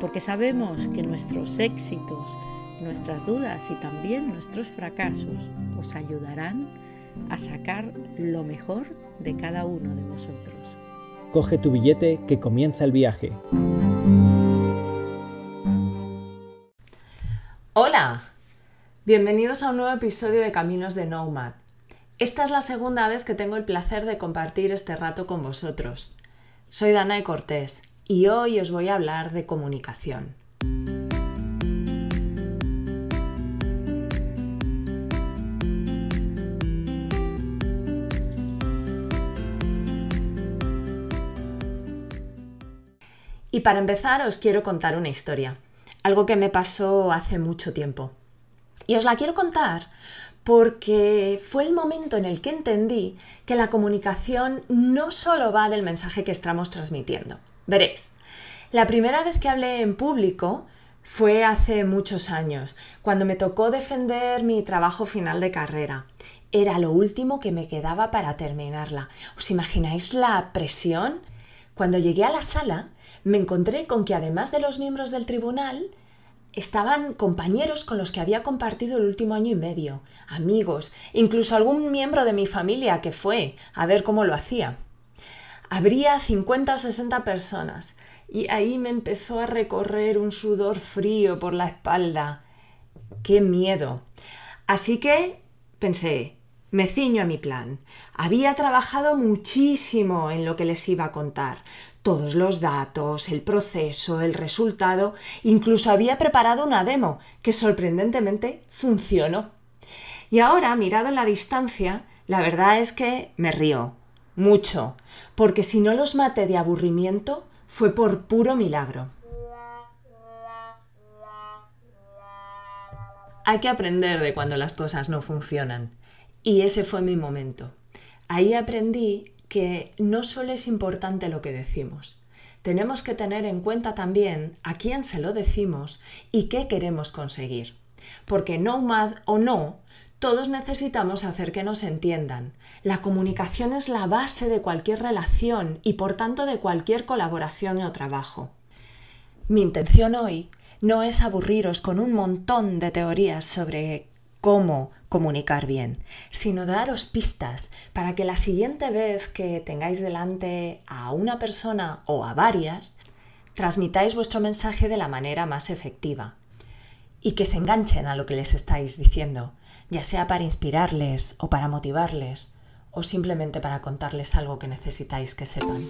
porque sabemos que nuestros éxitos, nuestras dudas y también nuestros fracasos os ayudarán a sacar lo mejor de cada uno de vosotros. Coge tu billete que comienza el viaje. Hola, bienvenidos a un nuevo episodio de Caminos de Nomad. Esta es la segunda vez que tengo el placer de compartir este rato con vosotros. Soy Danae Cortés y hoy os voy a hablar de comunicación. Y para empezar os quiero contar una historia, algo que me pasó hace mucho tiempo. Y os la quiero contar porque fue el momento en el que entendí que la comunicación no solo va del mensaje que estamos transmitiendo, Veréis, la primera vez que hablé en público fue hace muchos años, cuando me tocó defender mi trabajo final de carrera. Era lo último que me quedaba para terminarla. ¿Os imagináis la presión? Cuando llegué a la sala, me encontré con que además de los miembros del tribunal, estaban compañeros con los que había compartido el último año y medio, amigos, incluso algún miembro de mi familia que fue a ver cómo lo hacía. Habría 50 o 60 personas y ahí me empezó a recorrer un sudor frío por la espalda. ¡Qué miedo! Así que pensé, me ciño a mi plan. Había trabajado muchísimo en lo que les iba a contar. Todos los datos, el proceso, el resultado, incluso había preparado una demo que sorprendentemente funcionó. Y ahora, mirado en la distancia, la verdad es que me río mucho, porque si no los maté de aburrimiento fue por puro milagro. Hay que aprender de cuando las cosas no funcionan. Y ese fue mi momento. Ahí aprendí que no solo es importante lo que decimos, tenemos que tener en cuenta también a quién se lo decimos y qué queremos conseguir. Porque nomad o no, todos necesitamos hacer que nos entiendan. La comunicación es la base de cualquier relación y por tanto de cualquier colaboración o trabajo. Mi intención hoy no es aburriros con un montón de teorías sobre cómo comunicar bien, sino daros pistas para que la siguiente vez que tengáis delante a una persona o a varias, transmitáis vuestro mensaje de la manera más efectiva y que se enganchen a lo que les estáis diciendo, ya sea para inspirarles o para motivarles o simplemente para contarles algo que necesitáis que sepan.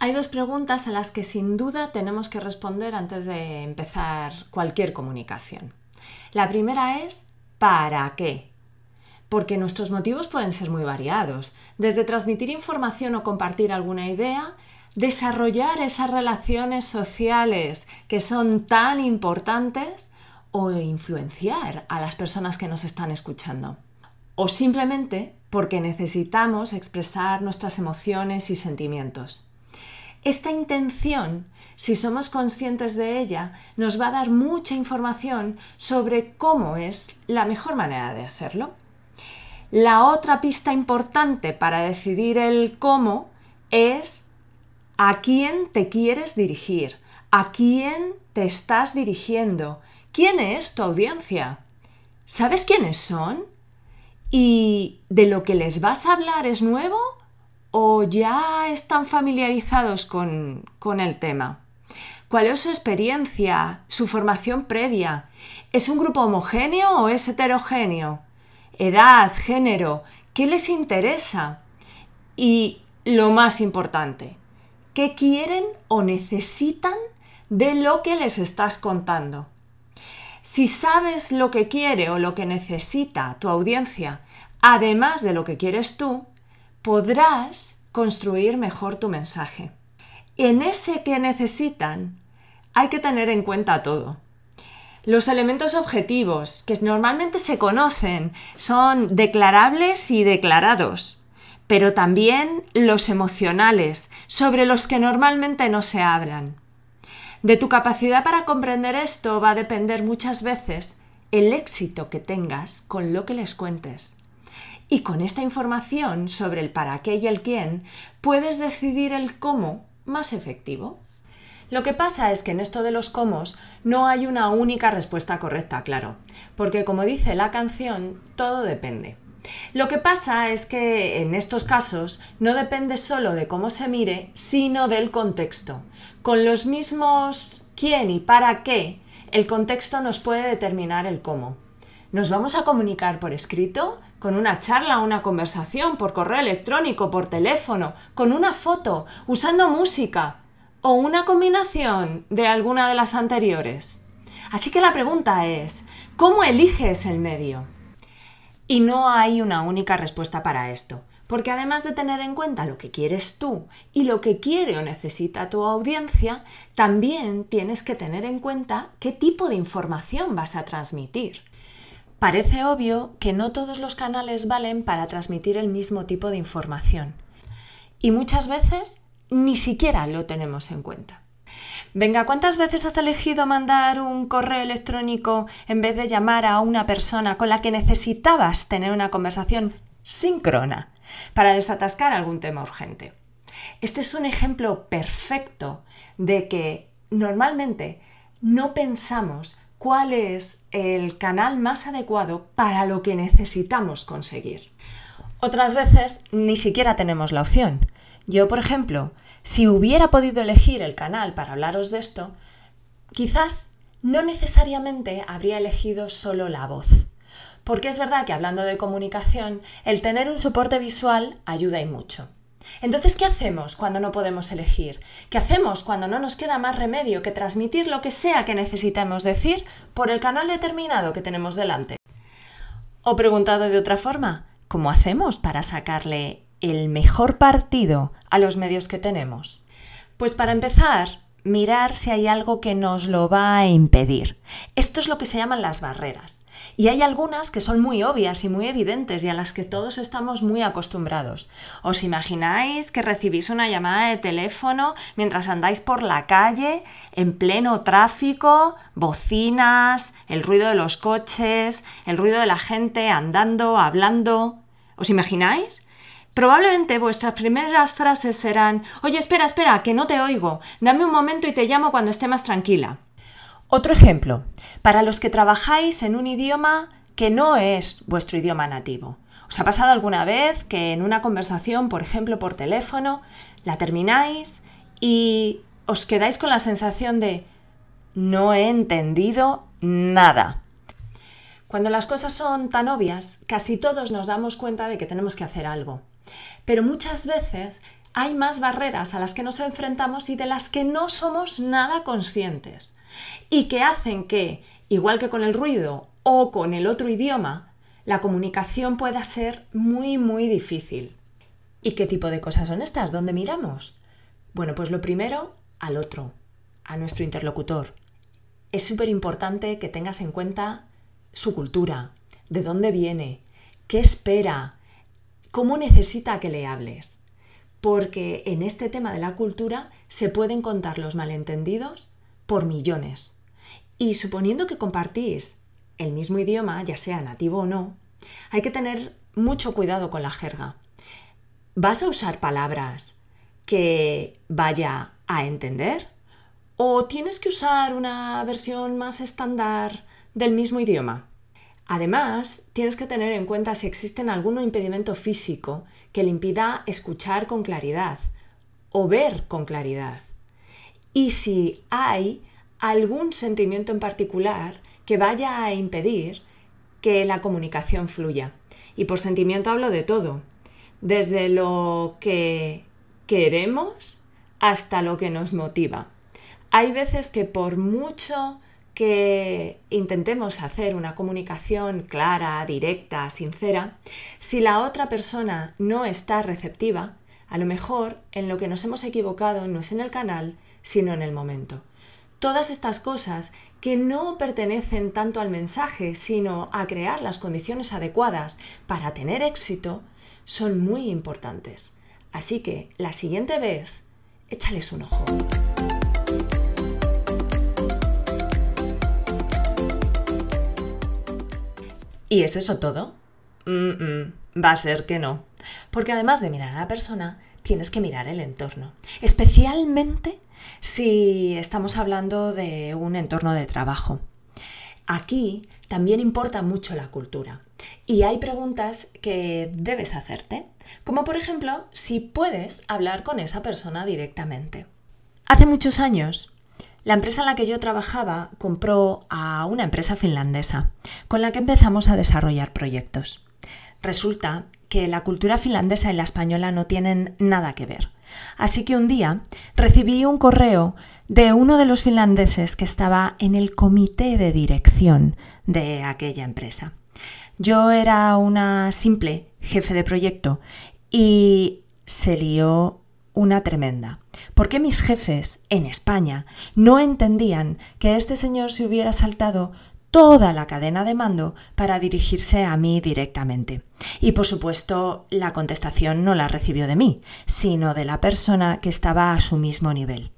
Hay dos preguntas a las que sin duda tenemos que responder antes de empezar cualquier comunicación. La primera es ¿para qué? Porque nuestros motivos pueden ser muy variados, desde transmitir información o compartir alguna idea, desarrollar esas relaciones sociales que son tan importantes o influenciar a las personas que nos están escuchando. O simplemente porque necesitamos expresar nuestras emociones y sentimientos. Esta intención, si somos conscientes de ella, nos va a dar mucha información sobre cómo es la mejor manera de hacerlo. La otra pista importante para decidir el cómo es a quién te quieres dirigir, a quién te estás dirigiendo, quién es tu audiencia. ¿Sabes quiénes son? ¿Y de lo que les vas a hablar es nuevo o ya están familiarizados con, con el tema? ¿Cuál es su experiencia, su formación previa? ¿Es un grupo homogéneo o es heterogéneo? Edad, género, qué les interesa y lo más importante, qué quieren o necesitan de lo que les estás contando. Si sabes lo que quiere o lo que necesita tu audiencia, además de lo que quieres tú, podrás construir mejor tu mensaje. En ese que necesitan hay que tener en cuenta todo. Los elementos objetivos, que normalmente se conocen, son declarables y declarados, pero también los emocionales, sobre los que normalmente no se hablan. De tu capacidad para comprender esto va a depender muchas veces el éxito que tengas con lo que les cuentes. Y con esta información sobre el para qué y el quién, puedes decidir el cómo más efectivo. Lo que pasa es que en esto de los cómo no hay una única respuesta correcta, claro, porque como dice la canción, todo depende. Lo que pasa es que en estos casos no depende solo de cómo se mire, sino del contexto. Con los mismos quién y para qué, el contexto nos puede determinar el cómo. ¿Nos vamos a comunicar por escrito? ¿Con una charla, una conversación, por correo electrónico, por teléfono, con una foto, usando música? ¿O una combinación de alguna de las anteriores? Así que la pregunta es, ¿cómo eliges el medio? Y no hay una única respuesta para esto, porque además de tener en cuenta lo que quieres tú y lo que quiere o necesita tu audiencia, también tienes que tener en cuenta qué tipo de información vas a transmitir. Parece obvio que no todos los canales valen para transmitir el mismo tipo de información. Y muchas veces ni siquiera lo tenemos en cuenta. Venga, ¿cuántas veces has elegido mandar un correo electrónico en vez de llamar a una persona con la que necesitabas tener una conversación síncrona para desatascar algún tema urgente? Este es un ejemplo perfecto de que normalmente no pensamos cuál es el canal más adecuado para lo que necesitamos conseguir. Otras veces ni siquiera tenemos la opción. Yo, por ejemplo, si hubiera podido elegir el canal para hablaros de esto, quizás no necesariamente habría elegido solo la voz. Porque es verdad que hablando de comunicación, el tener un soporte visual ayuda y mucho. Entonces, ¿qué hacemos cuando no podemos elegir? ¿Qué hacemos cuando no nos queda más remedio que transmitir lo que sea que necesitemos decir por el canal determinado que tenemos delante? O preguntado de otra forma, ¿cómo hacemos para sacarle el mejor partido a los medios que tenemos? Pues para empezar, mirar si hay algo que nos lo va a impedir. Esto es lo que se llaman las barreras. Y hay algunas que son muy obvias y muy evidentes y a las que todos estamos muy acostumbrados. ¿Os imagináis que recibís una llamada de teléfono mientras andáis por la calle, en pleno tráfico, bocinas, el ruido de los coches, el ruido de la gente andando, hablando? ¿Os imagináis? Probablemente vuestras primeras frases serán Oye, espera, espera, que no te oigo. Dame un momento y te llamo cuando esté más tranquila. Otro ejemplo, para los que trabajáis en un idioma que no es vuestro idioma nativo. ¿Os ha pasado alguna vez que en una conversación, por ejemplo por teléfono, la termináis y os quedáis con la sensación de no he entendido nada? Cuando las cosas son tan obvias, casi todos nos damos cuenta de que tenemos que hacer algo. Pero muchas veces hay más barreras a las que nos enfrentamos y de las que no somos nada conscientes y que hacen que, igual que con el ruido o con el otro idioma, la comunicación pueda ser muy, muy difícil. ¿Y qué tipo de cosas son estas? ¿Dónde miramos? Bueno, pues lo primero, al otro, a nuestro interlocutor. Es súper importante que tengas en cuenta su cultura, de dónde viene, qué espera, cómo necesita que le hables. Porque en este tema de la cultura se pueden contar los malentendidos por millones. Y suponiendo que compartís el mismo idioma, ya sea nativo o no, hay que tener mucho cuidado con la jerga. ¿Vas a usar palabras que vaya a entender? ¿O tienes que usar una versión más estándar del mismo idioma? Además, tienes que tener en cuenta si existe algún impedimento físico que le impida escuchar con claridad o ver con claridad y si hay algún sentimiento en particular que vaya a impedir que la comunicación fluya. Y por sentimiento hablo de todo, desde lo que queremos hasta lo que nos motiva. Hay veces que por mucho que intentemos hacer una comunicación clara, directa, sincera, si la otra persona no está receptiva, a lo mejor en lo que nos hemos equivocado no es en el canal, sino en el momento. Todas estas cosas que no pertenecen tanto al mensaje, sino a crear las condiciones adecuadas para tener éxito, son muy importantes. Así que la siguiente vez, échales un ojo. ¿Y es eso todo? va a ser que no. Porque además de mirar a la persona, tienes que mirar el entorno. Especialmente si estamos hablando de un entorno de trabajo. Aquí también importa mucho la cultura. Y hay preguntas que debes hacerte, como por ejemplo si puedes hablar con esa persona directamente. Hace muchos años la empresa en la que yo trabajaba compró a una empresa finlandesa, con la que empezamos a desarrollar proyectos. Resulta que la cultura finlandesa y la española no tienen nada que ver. Así que un día recibí un correo de uno de los finlandeses que estaba en el comité de dirección de aquella empresa. Yo era una simple jefe de proyecto y se lió una tremenda. ¿Por qué mis jefes en España no entendían que este señor se hubiera saltado toda la cadena de mando para dirigirse a mí directamente. Y por supuesto, la contestación no la recibió de mí, sino de la persona que estaba a su mismo nivel.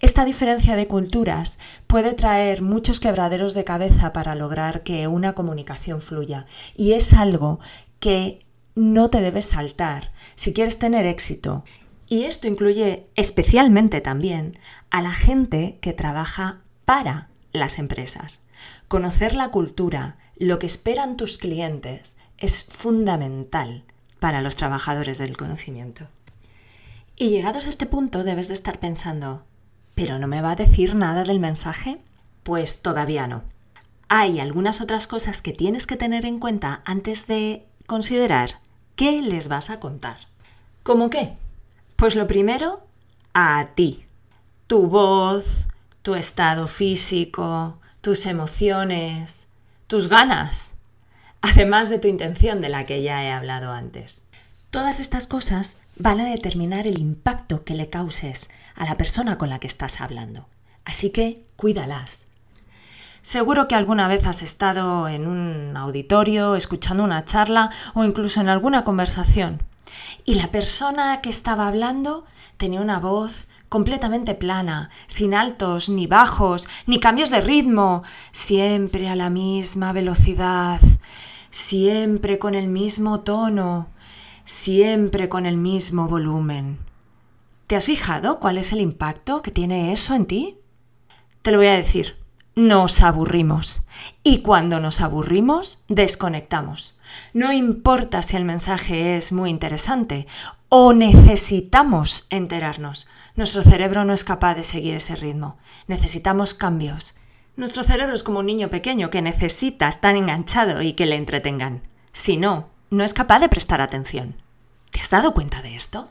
Esta diferencia de culturas puede traer muchos quebraderos de cabeza para lograr que una comunicación fluya, y es algo que no te debes saltar si quieres tener éxito y esto incluye especialmente también a la gente que trabaja para las empresas. Conocer la cultura, lo que esperan tus clientes, es fundamental para los trabajadores del conocimiento. Y llegados a este punto debes de estar pensando, ¿pero no me va a decir nada del mensaje? Pues todavía no. Hay algunas otras cosas que tienes que tener en cuenta antes de considerar qué les vas a contar. ¿Cómo qué? Pues lo primero, a ti. Tu voz, tu estado físico, tus emociones, tus ganas, además de tu intención de la que ya he hablado antes. Todas estas cosas van a determinar el impacto que le causes a la persona con la que estás hablando. Así que cuídalas. Seguro que alguna vez has estado en un auditorio, escuchando una charla o incluso en alguna conversación y la persona que estaba hablando tenía una voz completamente plana, sin altos ni bajos, ni cambios de ritmo, siempre a la misma velocidad, siempre con el mismo tono, siempre con el mismo volumen. ¿Te has fijado cuál es el impacto que tiene eso en ti? Te lo voy a decir. Nos aburrimos. Y cuando nos aburrimos, desconectamos. No importa si el mensaje es muy interesante o necesitamos enterarnos. Nuestro cerebro no es capaz de seguir ese ritmo. Necesitamos cambios. Nuestro cerebro es como un niño pequeño que necesita estar enganchado y que le entretengan. Si no, no es capaz de prestar atención. ¿Te has dado cuenta de esto?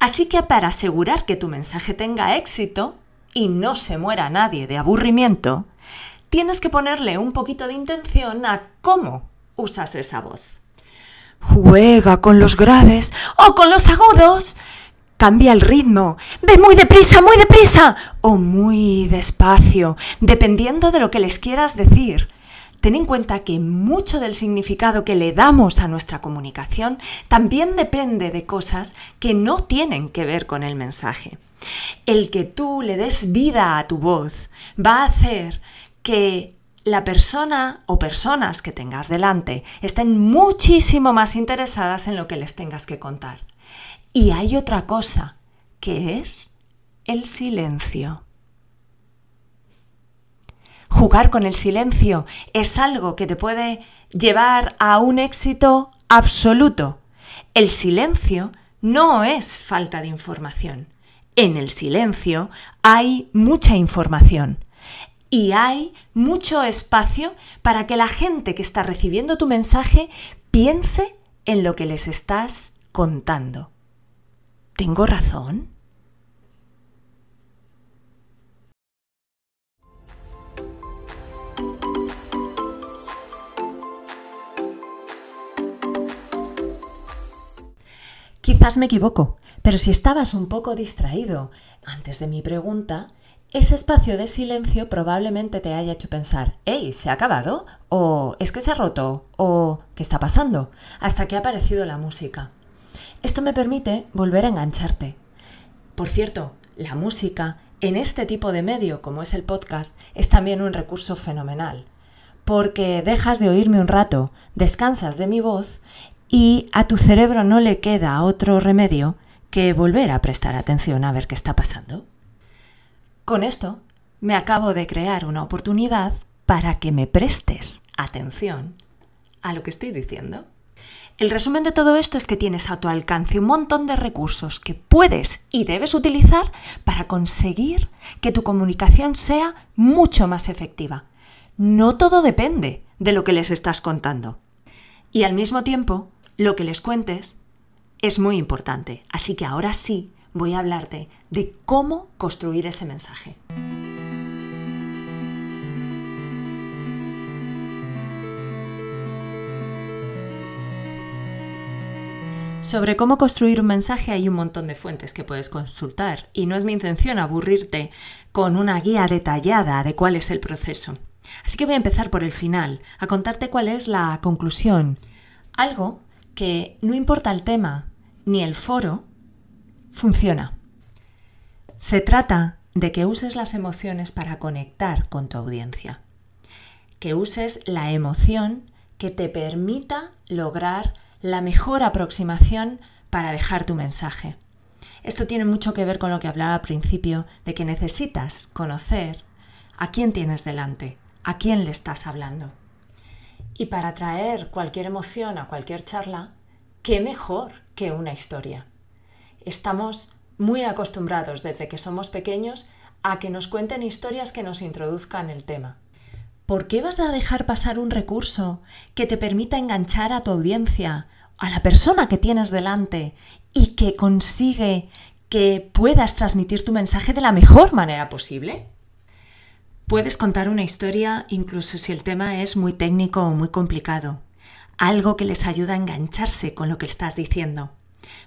Así que para asegurar que tu mensaje tenga éxito y no se muera nadie de aburrimiento, tienes que ponerle un poquito de intención a cómo usas esa voz. Juega con los graves o con los agudos. Cambia el ritmo. Ve muy deprisa, muy deprisa o muy despacio, dependiendo de lo que les quieras decir. Ten en cuenta que mucho del significado que le damos a nuestra comunicación también depende de cosas que no tienen que ver con el mensaje. El que tú le des vida a tu voz va a hacer que la persona o personas que tengas delante estén muchísimo más interesadas en lo que les tengas que contar. Y hay otra cosa, que es el silencio. Jugar con el silencio es algo que te puede llevar a un éxito absoluto. El silencio no es falta de información en el silencio hay mucha información y hay mucho espacio para que la gente que está recibiendo tu mensaje piense en lo que les estás contando. ¿Tengo razón? Quizás me equivoco, pero si estabas un poco distraído antes de mi pregunta, ese espacio de silencio probablemente te haya hecho pensar, hey, ¿se ha acabado? ¿O es que se ha roto? ¿O qué está pasando? Hasta que ha aparecido la música. Esto me permite volver a engancharte. Por cierto, la música en este tipo de medio como es el podcast es también un recurso fenomenal, porque dejas de oírme un rato, descansas de mi voz y a tu cerebro no le queda otro remedio que volver a prestar atención a ver qué está pasando. Con esto me acabo de crear una oportunidad para que me prestes atención a lo que estoy diciendo. El resumen de todo esto es que tienes a tu alcance un montón de recursos que puedes y debes utilizar para conseguir que tu comunicación sea mucho más efectiva. No todo depende de lo que les estás contando. Y al mismo tiempo, lo que les cuentes es muy importante. Así que ahora sí voy a hablarte de cómo construir ese mensaje. Sobre cómo construir un mensaje hay un montón de fuentes que puedes consultar y no es mi intención aburrirte con una guía detallada de cuál es el proceso. Así que voy a empezar por el final, a contarte cuál es la conclusión. Algo que no importa el tema ni el foro, funciona. Se trata de que uses las emociones para conectar con tu audiencia. Que uses la emoción que te permita lograr la mejor aproximación para dejar tu mensaje. Esto tiene mucho que ver con lo que hablaba al principio, de que necesitas conocer a quién tienes delante, a quién le estás hablando. Y para traer cualquier emoción a cualquier charla, ¿qué mejor que una historia? Estamos muy acostumbrados desde que somos pequeños a que nos cuenten historias que nos introduzcan el tema. ¿Por qué vas a dejar pasar un recurso que te permita enganchar a tu audiencia, a la persona que tienes delante y que consigue que puedas transmitir tu mensaje de la mejor manera posible? Puedes contar una historia incluso si el tema es muy técnico o muy complicado, algo que les ayuda a engancharse con lo que estás diciendo.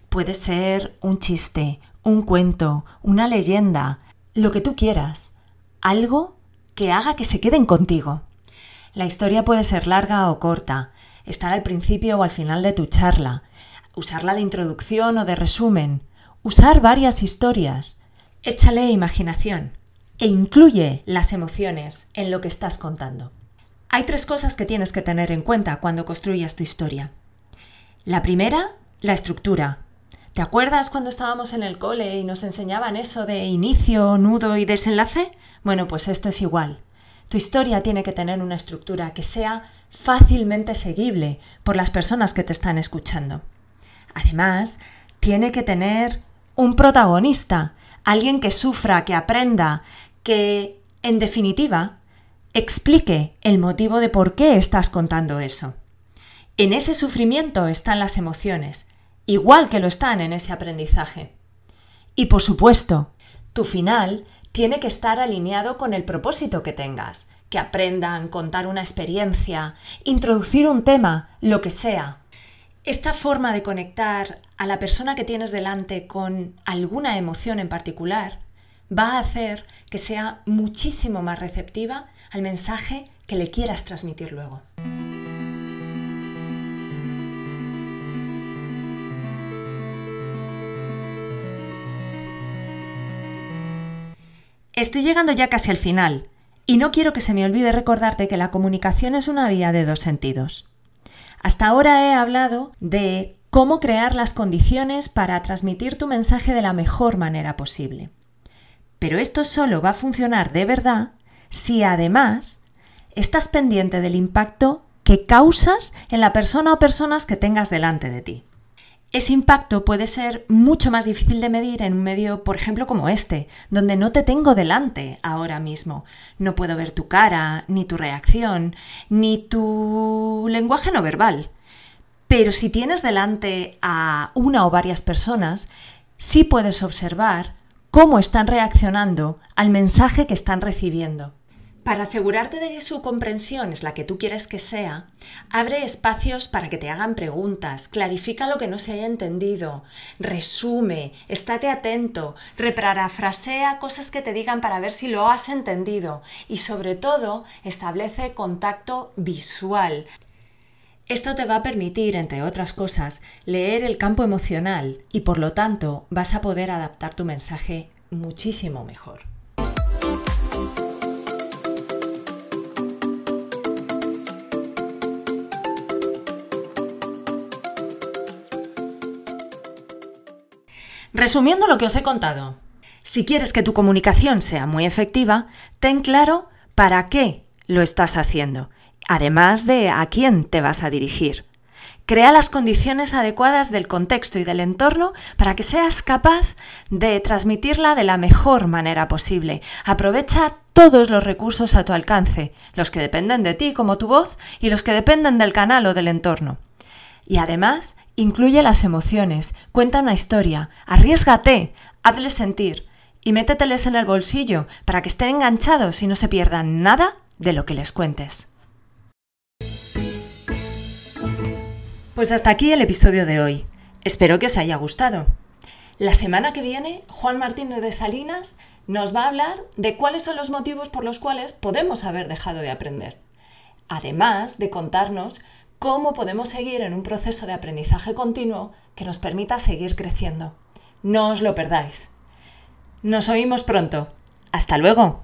Puede ser un chiste, un cuento, una leyenda, lo que tú quieras, algo que haga que se queden contigo. La historia puede ser larga o corta, estar al principio o al final de tu charla, usarla de introducción o de resumen, usar varias historias. Échale imaginación e incluye las emociones en lo que estás contando. Hay tres cosas que tienes que tener en cuenta cuando construyas tu historia. La primera, la estructura. ¿Te acuerdas cuando estábamos en el cole y nos enseñaban eso de inicio, nudo y desenlace? Bueno, pues esto es igual. Tu historia tiene que tener una estructura que sea fácilmente seguible por las personas que te están escuchando. Además, tiene que tener un protagonista, alguien que sufra, que aprenda, que, en definitiva, explique el motivo de por qué estás contando eso. En ese sufrimiento están las emociones, igual que lo están en ese aprendizaje. Y por supuesto, tu final tiene que estar alineado con el propósito que tengas, que aprendan, contar una experiencia, introducir un tema, lo que sea. Esta forma de conectar a la persona que tienes delante con alguna emoción en particular va a hacer que sea muchísimo más receptiva al mensaje que le quieras transmitir luego. Estoy llegando ya casi al final y no quiero que se me olvide recordarte que la comunicación es una vía de dos sentidos. Hasta ahora he hablado de cómo crear las condiciones para transmitir tu mensaje de la mejor manera posible. Pero esto solo va a funcionar de verdad si además estás pendiente del impacto que causas en la persona o personas que tengas delante de ti. Ese impacto puede ser mucho más difícil de medir en un medio, por ejemplo, como este, donde no te tengo delante ahora mismo. No puedo ver tu cara, ni tu reacción, ni tu lenguaje no verbal. Pero si tienes delante a una o varias personas, sí puedes observar cómo están reaccionando al mensaje que están recibiendo. Para asegurarte de que su comprensión es la que tú quieres que sea, abre espacios para que te hagan preguntas, clarifica lo que no se haya entendido, resume, estate atento, reparafrasea cosas que te digan para ver si lo has entendido y sobre todo establece contacto visual. Esto te va a permitir, entre otras cosas, leer el campo emocional y por lo tanto vas a poder adaptar tu mensaje muchísimo mejor. Resumiendo lo que os he contado, si quieres que tu comunicación sea muy efectiva, ten claro para qué lo estás haciendo, además de a quién te vas a dirigir. Crea las condiciones adecuadas del contexto y del entorno para que seas capaz de transmitirla de la mejor manera posible. Aprovecha todos los recursos a tu alcance, los que dependen de ti como tu voz y los que dependen del canal o del entorno. Y además, incluye las emociones, cuenta una historia, arriesgate, hazles sentir y méteteles en el bolsillo para que estén enganchados y no se pierdan nada de lo que les cuentes. Pues hasta aquí el episodio de hoy. Espero que os haya gustado. La semana que viene, Juan Martínez de Salinas nos va a hablar de cuáles son los motivos por los cuales podemos haber dejado de aprender. Además de contarnos cómo podemos seguir en un proceso de aprendizaje continuo que nos permita seguir creciendo. No os lo perdáis. Nos oímos pronto. Hasta luego.